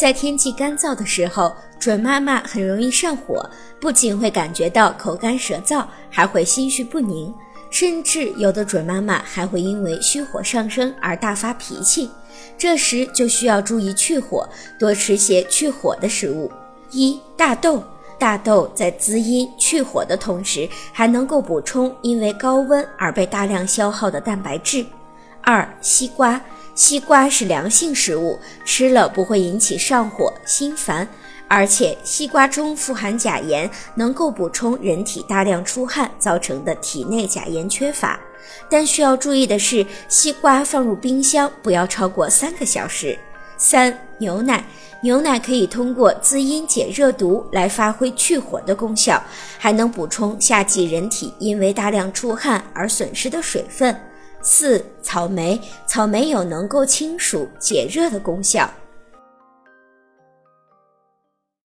在天气干燥的时候，准妈妈很容易上火，不仅会感觉到口干舌燥，还会心绪不宁，甚至有的准妈妈还会因为虚火上升而大发脾气。这时就需要注意去火，多吃些去火的食物。一大豆。大豆在滋阴去火的同时，还能够补充因为高温而被大量消耗的蛋白质。二、西瓜，西瓜是凉性食物，吃了不会引起上火、心烦，而且西瓜中富含钾盐，能够补充人体大量出汗造成的体内钾盐缺乏。但需要注意的是，西瓜放入冰箱不要超过三个小时。三、牛奶。牛奶可以通过滋阴解热毒来发挥去火的功效，还能补充夏季人体因为大量出汗而损失的水分。四、草莓，草莓有能够清暑解热的功效。